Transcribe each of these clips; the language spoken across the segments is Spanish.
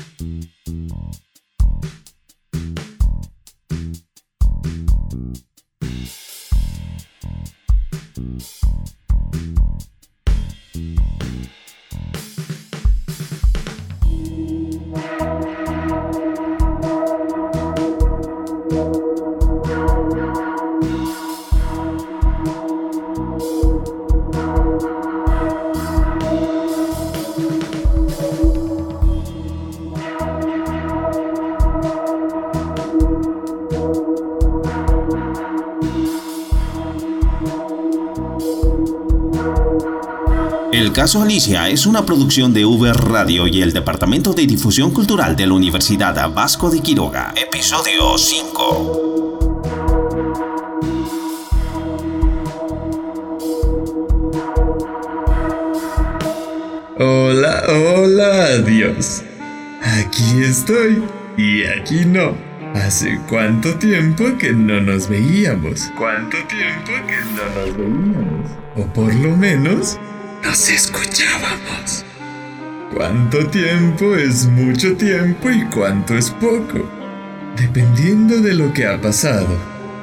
El caso Alicia es una producción de Uber Radio y el Departamento de Difusión Cultural de la Universidad Vasco de Quiroga. Episodio 5. Hola, hola, adiós. Aquí estoy y aquí no. ¿Hace cuánto tiempo que no nos veíamos? ¿Cuánto tiempo que no nos veíamos? O por lo menos nos escuchábamos. ¿Cuánto tiempo es mucho tiempo y cuánto es poco? Dependiendo de lo que ha pasado,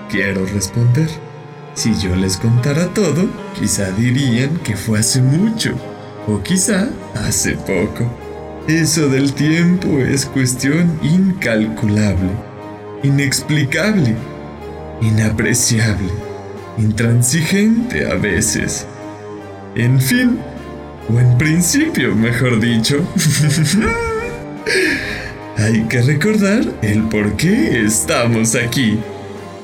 quiero responder. Si yo les contara todo, quizá dirían que fue hace mucho, o quizá hace poco. Eso del tiempo es cuestión incalculable, inexplicable, inapreciable, intransigente a veces. En fin, o en principio, mejor dicho. Hay que recordar el por qué estamos aquí.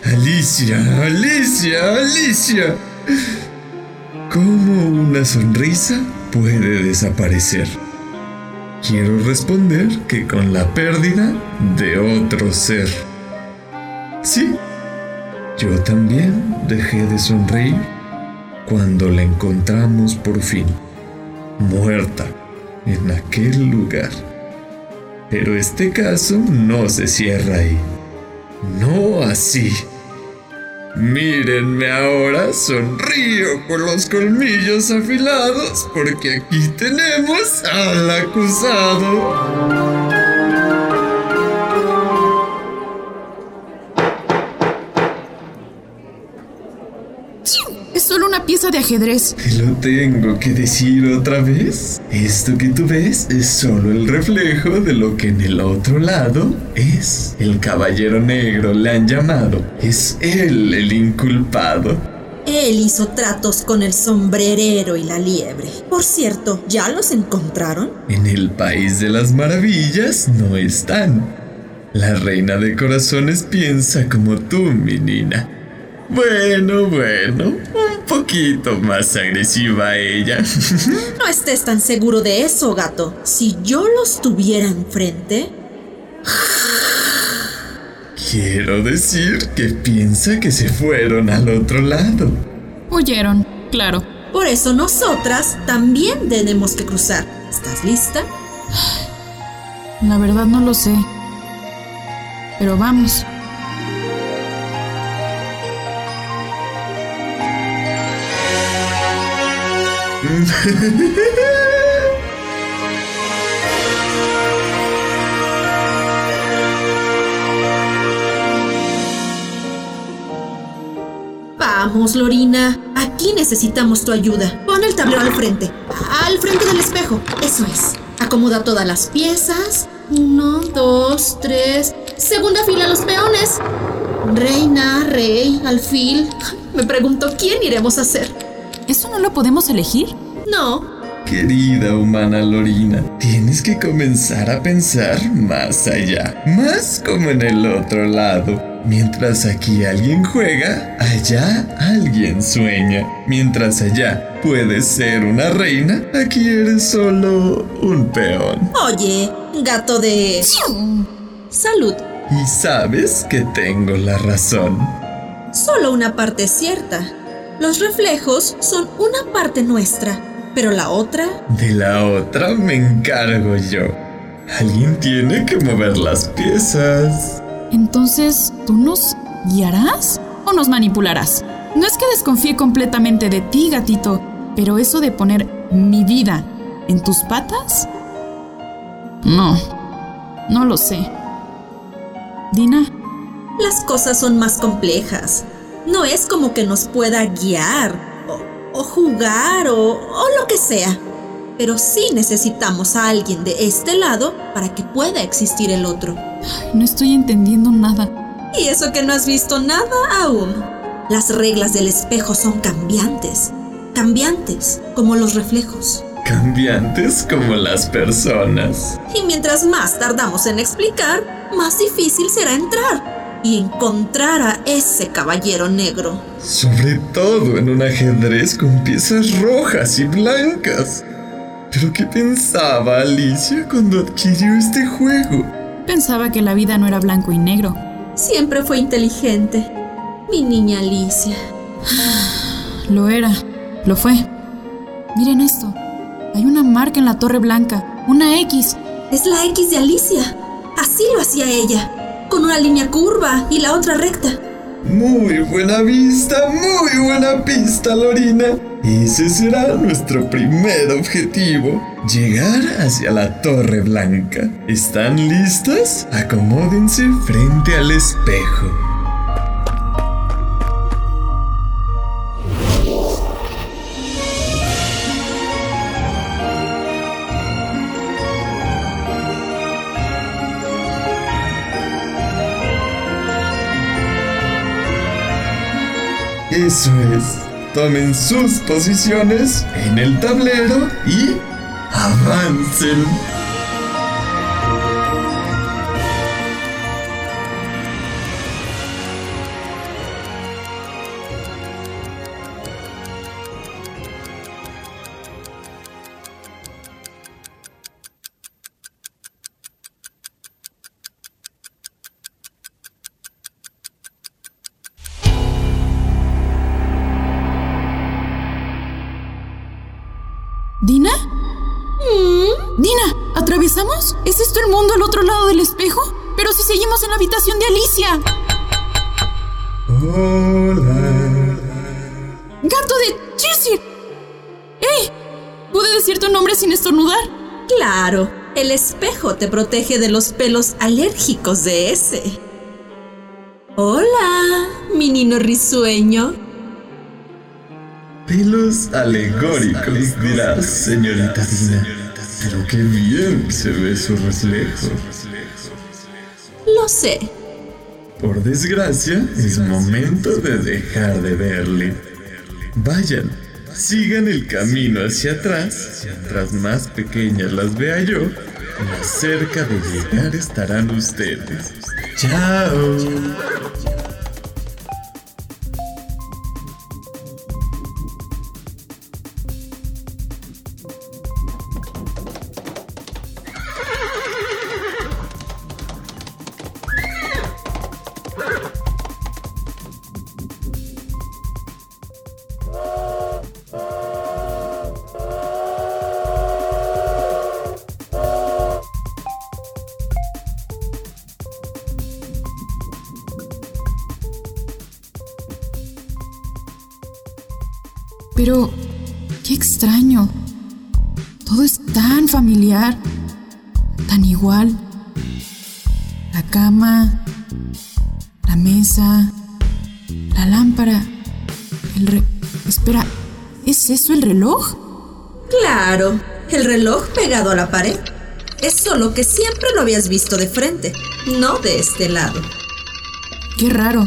Alicia, Alicia, Alicia. ¿Cómo una sonrisa puede desaparecer? Quiero responder que con la pérdida de otro ser. Sí, yo también dejé de sonreír cuando la encontramos por fin, muerta en aquel lugar. Pero este caso no se cierra ahí. No así. Mírenme ahora, sonrío con los colmillos afilados porque aquí tenemos al acusado. Una pieza de ajedrez. ¿Te lo tengo que decir otra vez? Esto que tú ves es solo el reflejo de lo que en el otro lado es. El caballero negro le han llamado. Es él el inculpado. Él hizo tratos con el sombrerero y la liebre. Por cierto, ¿ya los encontraron? En el país de las maravillas no están. La reina de corazones piensa como tú, mi nina. Bueno, bueno, un poquito más agresiva ella. No estés tan seguro de eso, gato. Si yo los tuviera enfrente... Quiero decir que piensa que se fueron al otro lado. Huyeron, claro. Por eso nosotras también tenemos que cruzar. ¿Estás lista? La verdad no lo sé. Pero vamos. Vamos, Lorina. Aquí necesitamos tu ayuda. Pon el tablero al frente. Al frente del espejo. Eso es. Acomoda todas las piezas. Uno, dos, tres. Segunda fila los peones. Reina, rey, alfil. Me pregunto quién iremos a hacer. ¿Eso no lo podemos elegir? No. Querida humana Lorina, tienes que comenzar a pensar más allá, más como en el otro lado. Mientras aquí alguien juega, allá alguien sueña. Mientras allá puedes ser una reina, aquí eres solo un peón. Oye, gato de... Salud. Y sabes que tengo la razón. Solo una parte es cierta. Los reflejos son una parte nuestra, pero la otra... De la otra me encargo yo. Alguien tiene que mover las piezas. Entonces, ¿tú nos guiarás o nos manipularás? No es que desconfíe completamente de ti, gatito, pero eso de poner mi vida en tus patas... No, No lo sé. Dina, Las cosas son más complejas. No es como que nos pueda guiar o, jugar o, o lo que sea. Pero sí necesitamos a alguien de este lado para que pueda existir el otro. no estoy entendiendo nada. Y eso que no has visto nada aún. Las reglas del espejo son cambiantes. Cambiantes como los reflejos. Cambiantes como las personas. Y mientras más tardamos en explicar, más difícil será entrar y encontrar a ese caballero negro. Sobre todo en un ajedrez con piezas rojas y blancas. ¿Pero qué pensaba Alicia cuando adquirió este juego? Pensaba que la vida no era blanco y negro. Siempre fue inteligente. Mi niña Alicia. Lo era. Lo fue. Miren esto. Hay una marca en la Torre Blanca. Una X. Es la X de Alicia. Así lo hacía ella. Con una línea curva y la otra recta. Muy buena vista, muy buena pista, Lorina. Ese será nuestro primer objetivo, llegar hacia la Torre Blanca. ¿Están listas? Acomódense frente al espejo. Eso es. Tomen sus posiciones en el tablero y avancen. ¿Atravesamos? ¿Es esto el mundo al otro lado del espejo? Pero si seguimos en la habitación de Alicia. Hola. ¡Gato de Cheshire! ¡Ey! ¿Pude decir tu nombre sin estornudar? Claro, el espejo te protege de los pelos alérgicos de ese. Hola, mi niño risueño. Pelos alegóricos, dirás, señorita Dina. Pero qué bien se ve su reflejo. Lo sé. Por desgracia, es momento de dejar de verle. Vayan, sigan el camino hacia atrás. Mientras más pequeñas las vea yo, más cerca de llegar estarán ustedes. Chao. Pero, qué extraño. Todo es tan familiar, tan igual. La cama, la mesa, la lámpara, el re... Espera, ¿es eso el reloj? Claro, el reloj pegado a la pared. Es solo que siempre lo habías visto de frente, no de este lado. Qué raro.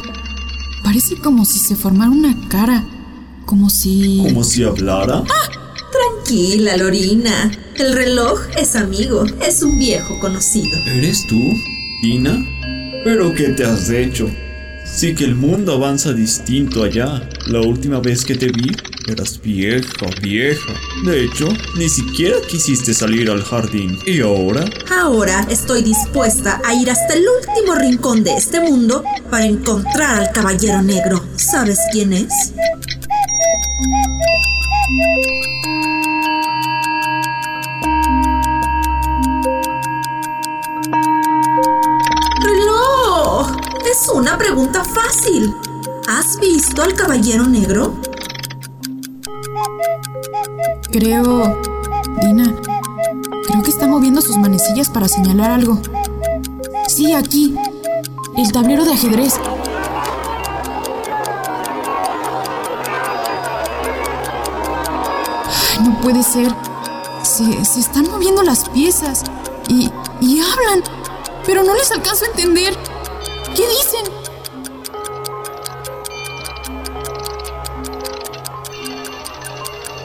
Parece como si se formara una cara. Como si... ¿Como si hablara? Tranquila, Lorina. El reloj es amigo, es un viejo conocido. ¿Eres tú, Tina? ¿Pero qué te has hecho? Sí que el mundo avanza distinto allá. La última vez que te vi, eras vieja, vieja. De hecho, ni siquiera quisiste salir al jardín. ¿Y ahora? Ahora estoy dispuesta a ir hasta el último rincón de este mundo para encontrar al caballero negro. ¿Sabes quién es? ¡Reloj! Es una pregunta fácil. ¿Has visto al caballero negro? Creo... Dina, creo que está moviendo sus manecillas para señalar algo. Sí, aquí. El tablero de ajedrez. Ay, no puede ser. Se, se están moviendo las piezas. Y, y hablan. Pero no les alcanzo a entender. ¿Qué dicen?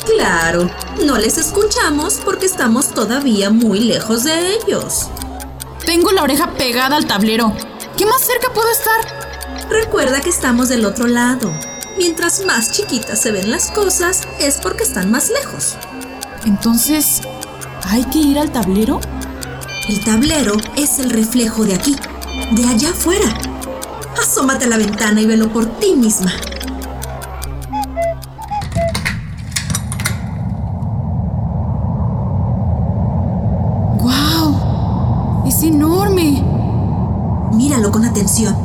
Claro, no les escuchamos porque estamos todavía muy lejos de ellos. Tengo la oreja pegada al tablero. ¿Qué más cerca puedo estar? Recuerda que estamos del otro lado. Mientras más chiquitas se ven las cosas, es porque están más lejos. Entonces, ¿hay que ir al tablero? El tablero es el reflejo de aquí, de allá afuera. Asómate a la ventana y velo por ti misma. ¡Guau! ¡Es enorme! Míralo con atención.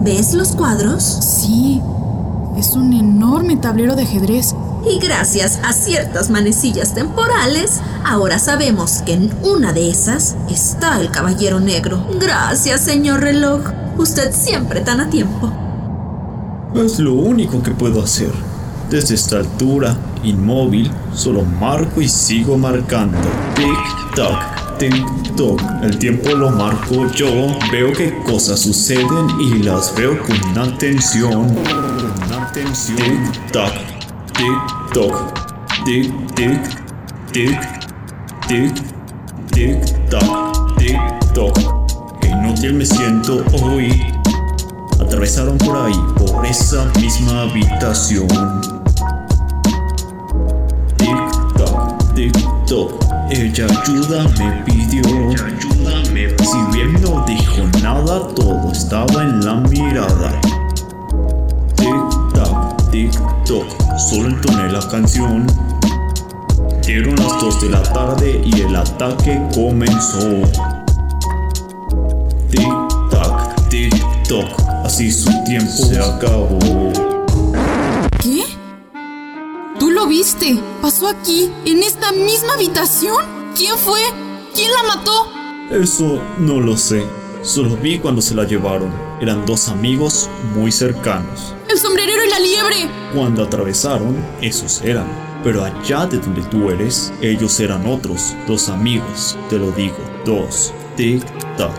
¿Ves los cuadros? Sí, es un enorme tablero de ajedrez. Y gracias a ciertas manecillas temporales, ahora sabemos que en una de esas está el caballero negro. Gracias, señor reloj. Usted siempre tan a tiempo. Es lo único que puedo hacer. Desde esta altura, inmóvil, solo marco y sigo marcando. Tic, tac, tic, toc. El tiempo lo marco yo. Veo qué cosas suceden y las veo con atención. Atención. Tic, tac, tic, toc. Tic, tic, tic, tic, tic, tac, tic, toc. Inútil me siento hoy. Atravesaron por ahí, por esa misma habitación. Tic-tac, tic-toc. Ella ayuda me pidió. Si bien no dijo nada, todo estaba en la mirada. Tic-toc. Solo entoné la canción. Dieron las 2 de la tarde y el ataque comenzó. Tic-tac, tic-toc. Así su tiempo se acabó. ¿Qué? ¿Tú lo viste? ¿Pasó aquí? ¿En esta misma habitación? ¿Quién fue? ¿Quién la mató? Eso no lo sé. Solo vi cuando se la llevaron. Eran dos amigos muy cercanos. ¡El sombrerero y la liebre! Cuando atravesaron, esos eran. Pero allá de donde tú eres, ellos eran otros, dos amigos. Te lo digo, dos. Tic, tac,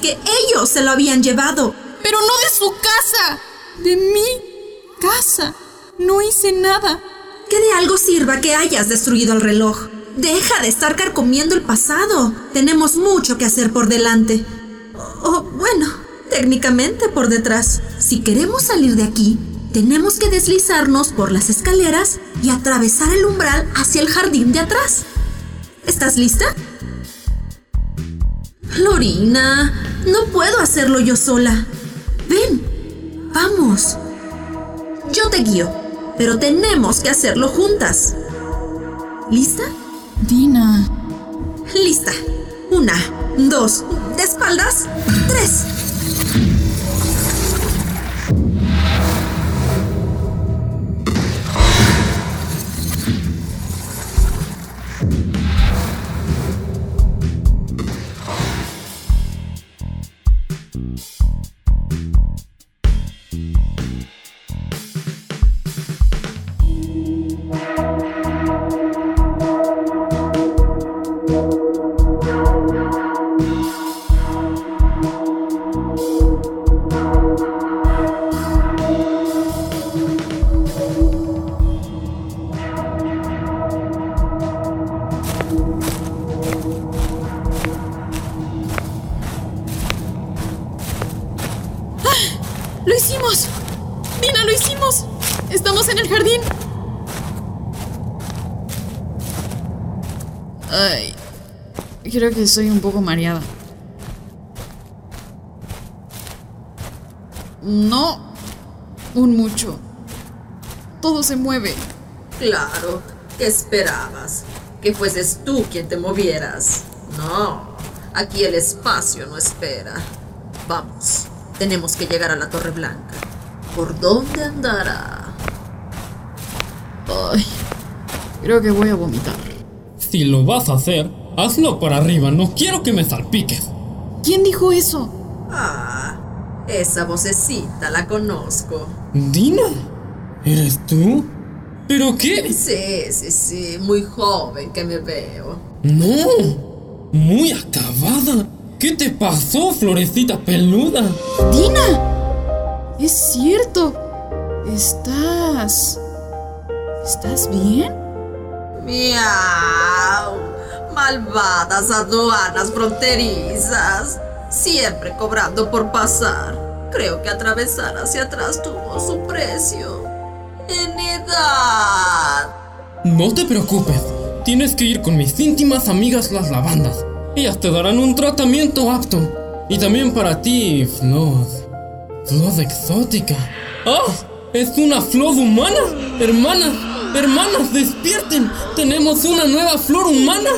Que ellos se lo habían llevado. Pero no de su casa. De mi casa. No hice nada. Que de algo sirva que hayas destruido el reloj. Deja de estar carcomiendo el pasado. Tenemos mucho que hacer por delante. O, o, bueno, técnicamente por detrás. Si queremos salir de aquí, tenemos que deslizarnos por las escaleras y atravesar el umbral hacia el jardín de atrás. ¿Estás lista? Lorina, no puedo hacerlo yo sola. Ven, vamos. Yo te guío, pero tenemos que hacerlo juntas. ¿Lista? Dina. Lista. Una, dos, de espaldas, tres. Soy un poco mareada. No, un mucho. Todo se mueve. Claro, ¿qué esperabas? Que fueses tú quien te movieras. No, aquí el espacio no espera. Vamos, tenemos que llegar a la Torre Blanca. ¿Por dónde andará? Ay, creo que voy a vomitar. Si lo vas a hacer, hazlo para arriba, no quiero que me salpiques. ¿Quién dijo eso? Ah, esa vocecita la conozco. ¿Dina? ¿Eres tú? ¿Pero qué? Sí, sí, sí, muy joven que me veo. No, muy acabada. ¿Qué te pasó, florecita peluda? ¡Dina! Es cierto. Estás... ¿Estás bien? Miau. Malvadas aduanas fronterizas. Siempre cobrando por pasar. Creo que atravesar hacia atrás tuvo su precio. En edad. No te preocupes, tienes que ir con mis íntimas amigas las lavandas. Ellas te darán un tratamiento apto. Y también para ti, Flor. Flor exótica. ¡Ah! ¡Es una flor humana! Hermanas, hermanas, despierten. Tenemos una nueva flor humana.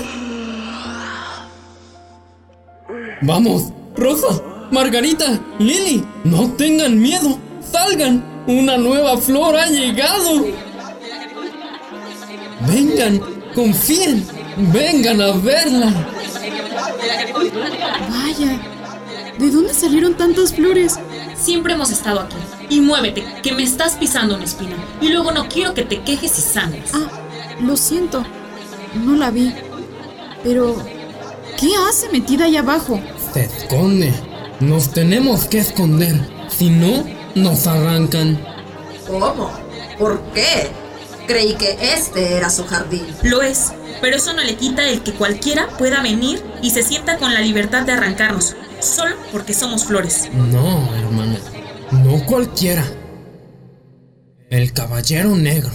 Vamos, Rosa, Margarita, Lily, no tengan miedo. Salgan. Una nueva flor ha llegado. Vengan, confíen. Vengan a verla. Vaya. ¿De dónde salieron tantas flores? Siempre hemos estado aquí. Y muévete, que me estás pisando una espina. Y luego no quiero que te quejes y sangres. Ah, lo siento. No la vi. Pero... ¿Qué hace metida ahí abajo? Se esconde. Nos tenemos que esconder. Si no, nos arrancan. ¿Cómo? ¿Por qué? Creí que este era su jardín. Lo es, pero eso no le quita el que cualquiera pueda venir y se sienta con la libertad de arrancarnos, solo porque somos flores. No, hermana. No cualquiera. El caballero negro.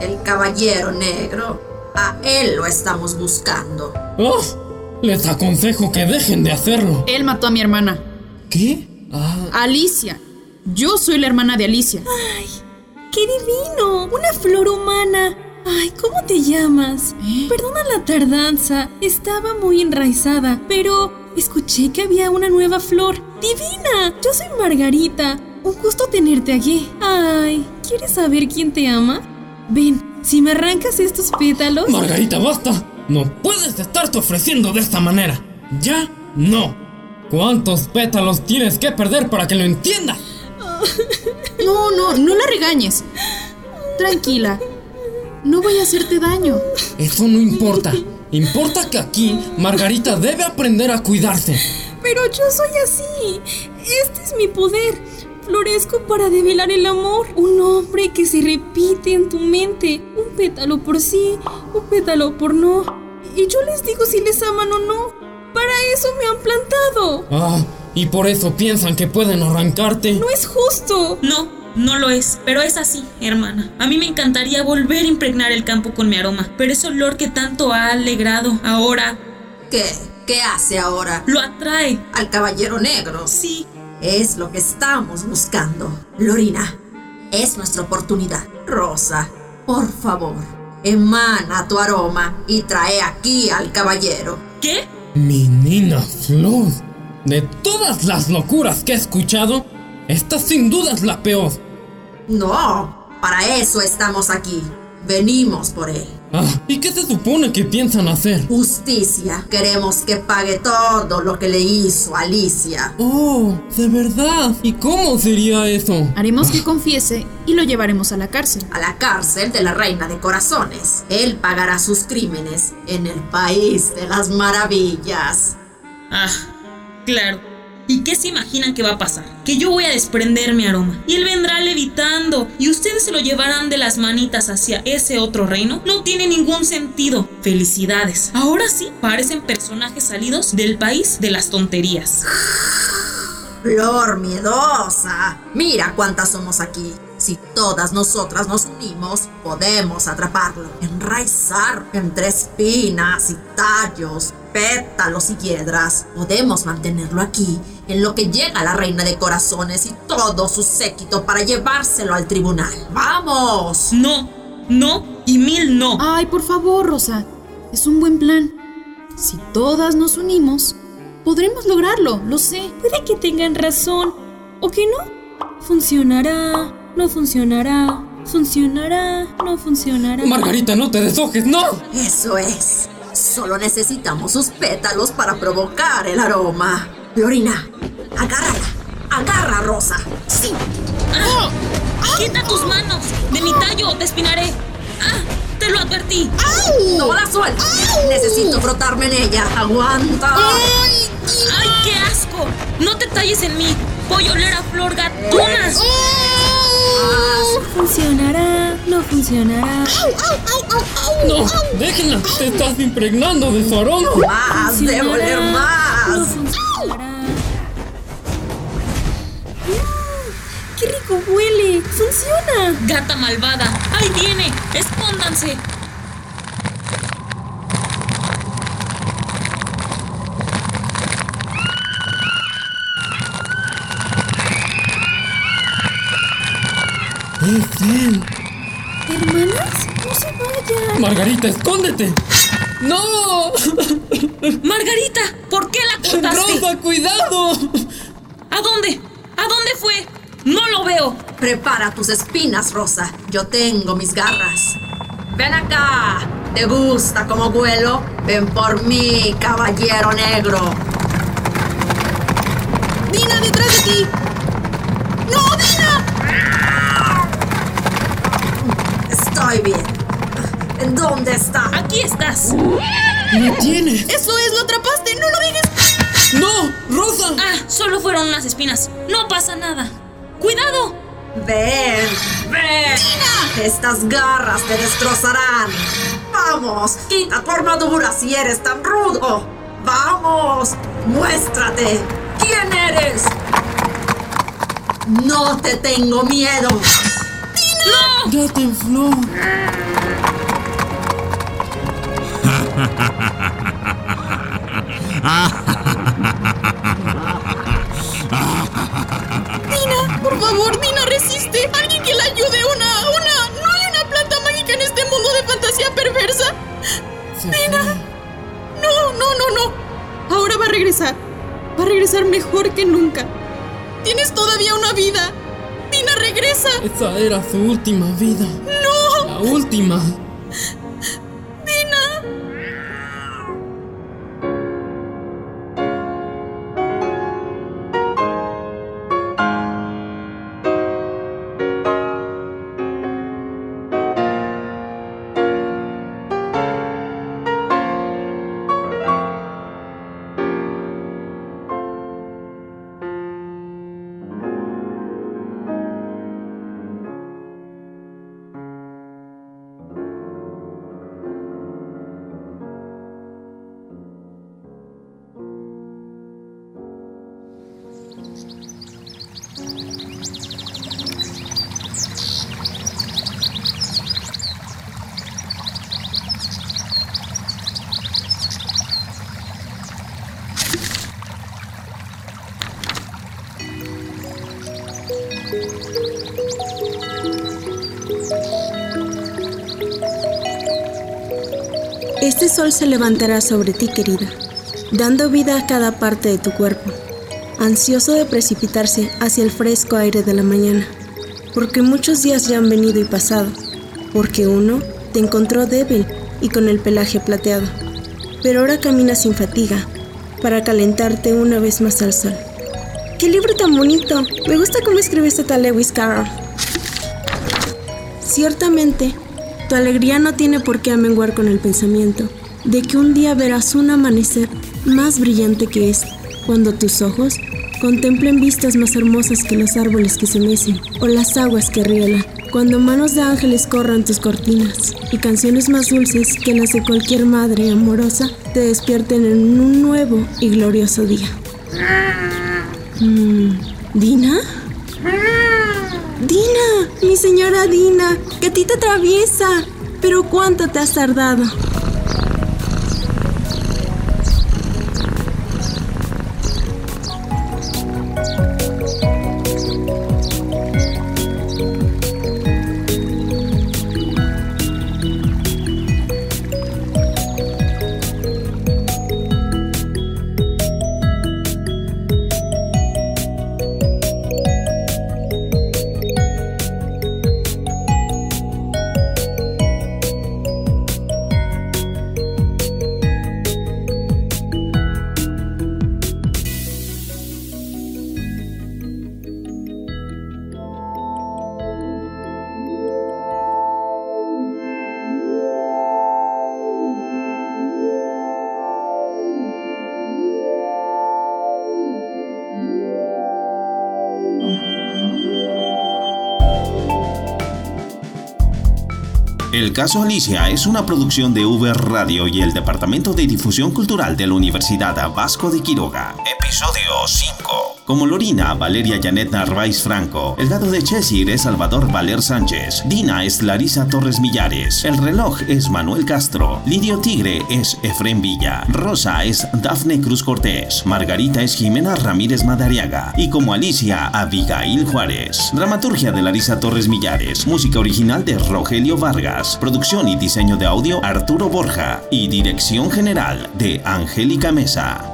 El caballero negro. A él lo estamos buscando. ¡Oh! Les aconsejo que dejen de hacerlo. Él mató a mi hermana. ¿Qué? Ah, Alicia. Yo soy la hermana de Alicia. ¡Ay! ¡Qué divino! ¡Una flor humana! Ay, ¿cómo te llamas? ¿Eh? Perdona la tardanza. Estaba muy enraizada, pero escuché que había una nueva flor. ¡Divina! Yo soy Margarita. Un gusto tenerte aquí. Ay, ¿quieres saber quién te ama? Ven, si me arrancas estos pétalos. Margarita, basta. No puedes estarte ofreciendo de esta manera. Ya no. ¿Cuántos pétalos tienes que perder para que lo entiendas? No, no, no la regañes. Tranquila. No voy a hacerte daño. Eso no importa. Importa que aquí Margarita debe aprender a cuidarse. Pero yo soy así. Este es mi poder. Florezco para develar el amor. Un hombre que se repite en tu mente. Un pétalo por sí, un pétalo por no. Y yo les digo si les aman o no. Para eso me han plantado. Ah, y por eso piensan que pueden arrancarte. No es justo. No, no lo es, pero es así, hermana. A mí me encantaría volver a impregnar el campo con mi aroma, pero ese olor que tanto ha alegrado ahora ¿Qué? ¿Qué hace ahora? lo atrae. Al caballero negro. Sí, Es lo que estamos buscando. Lorina, es nuestra oportunidad. Rosa, por favor, emana tu aroma y trae aquí al caballero. ¿qué? Mi Nina Flor. De todas las locuras que he escuchado, esta sin duda es la peor. No, para eso estamos aquí. Venimos por él. Ah, ¿y qué se supone que piensan hacer? Justicia. Queremos que pague todo lo que le hizo Alicia. Oh, de verdad. ¿Y cómo sería eso? Haremos que confiese y lo llevaremos a la cárcel. A la cárcel de la Reina de Corazones. Él pagará sus crímenes en el país de las maravillas. Ah, claro. ¿Y qué se imaginan que va a pasar? Que yo voy a desprender mi aroma y él vendrá levitando y ustedes se lo llevarán de las manitas hacia ese otro reino. No tiene ningún sentido. Felicidades. Ahora sí, parecen personajes salidos del país de las tonterías. Flor miedosa. Mira cuántas somos aquí. Si todas nosotras nos unimos, podemos atraparlo, enraizar entre espinas y tallos pétalos y piedras. Podemos mantenerlo aquí, en lo que llega la reina de corazones y todo su séquito para llevárselo al tribunal. ¡Vamos! No, no y mil no. Ay, por favor, Rosa. Es un buen plan. Si todas nos unimos, podremos lograrlo, lo sé. Puede que tengan razón o que no. Funcionará, no funcionará, funcionará, no funcionará. Margarita, no te deshojes, no. Eso es. Solo necesitamos sus pétalos para provocar el aroma. Lorina, agárrala. Agarra, a Rosa. Sí. ¡Ah! ¡Quita tus manos! De mi tallo te espinaré. ¡Ah! ¡Te lo advertí! No la sueltes. Necesito frotarme en ella. Aguanta. ¡Ay, qué asco! No te talles en mí. Voy a oler a flor gatunas. Funcionará, no funcionará. No, déjenla. Te estás impregnando de su aroma. Más, debo oler No más. funcionará. Mm, ¡Qué rico huele! ¡Funciona! Gata malvada. ¡Ahí viene! ¡Escóndanse! Es él. Hermanas, no se vayan. Margarita, escóndete. ¡No! Margarita, ¿por qué la cortaste? ¡Rosa, cuidado! ¿A dónde? ¿A dónde fue? No lo veo. Prepara tus espinas, Rosa. Yo tengo mis garras. Ven acá. ¿Te gusta cómo vuelo? Ven por mí, caballero negro. ¡Dina, detrás de ti! Estoy bien. ¿En dónde está? Aquí estás. ¡Me tiene! ¡Eso es! ¡Lo atrapaste! ¡No lo dejes! ¡No! ¡Rosa! Ah, solo fueron unas espinas. No pasa nada. ¡Cuidado! Ven, ven. Estas garras te destrozarán. Vamos, quita tu armadura si eres tan rudo. Vamos, muéstrate. ¿Quién eres? No te tengo miedo. ¡No! ¡Gata en flor! ¡Dina! ¡Por favor, Dina, resiste! ¡Alguien que la ayude! ¡Una! ¡Una! ¿No hay una planta mágica en este mundo de fantasía perversa? Se ¡Dina! ¡No, no, no, no! Ahora va a regresar. Va a regresar mejor que nunca. ¡Tienes todavía una vida! ¡Dina, regresa! Esa era su última vida. ¡No! La última. Este sol se levantará sobre ti, querida, dando vida a cada parte de tu cuerpo, ansioso de precipitarse hacia el fresco aire de la mañana, porque muchos días ya han venido y pasado, porque uno te encontró débil y con el pelaje plateado, pero ahora caminas sin fatiga para calentarte una vez más al sol. ¡Qué libro tan bonito! Me gusta cómo escribe este tal Lewis Carroll. Ciertamente, tu alegría no tiene por qué amenguar con el pensamiento de que un día verás un amanecer más brillante que este, cuando tus ojos contemplen vistas más hermosas que los árboles que se mecen o las aguas que rielan, cuando manos de ángeles corran tus cortinas y canciones más dulces que las de cualquier madre amorosa te despierten en un nuevo y glorioso día. Mm, ¿Dina? Dina, mi señora Dina, gatita traviesa. Pero cuánto te has tardado. El caso Alicia es una producción de V Radio y el Departamento de Difusión Cultural de la Universidad Vasco de Quiroga. Episodio 5. Como Lorina, Valeria Janet Narváez Franco. El dado de Chesir es Salvador Valer Sánchez. Dina es Larisa Torres Millares. El reloj es Manuel Castro. Lidio Tigre es Efrén Villa. Rosa es Dafne Cruz Cortés. Margarita es Jimena Ramírez Madariaga. Y como Alicia, Abigail Juárez. Dramaturgia de Larisa Torres Millares. Música original de Rogelio Vargas. Producción y diseño de audio Arturo Borja. Y dirección general de Angélica Mesa.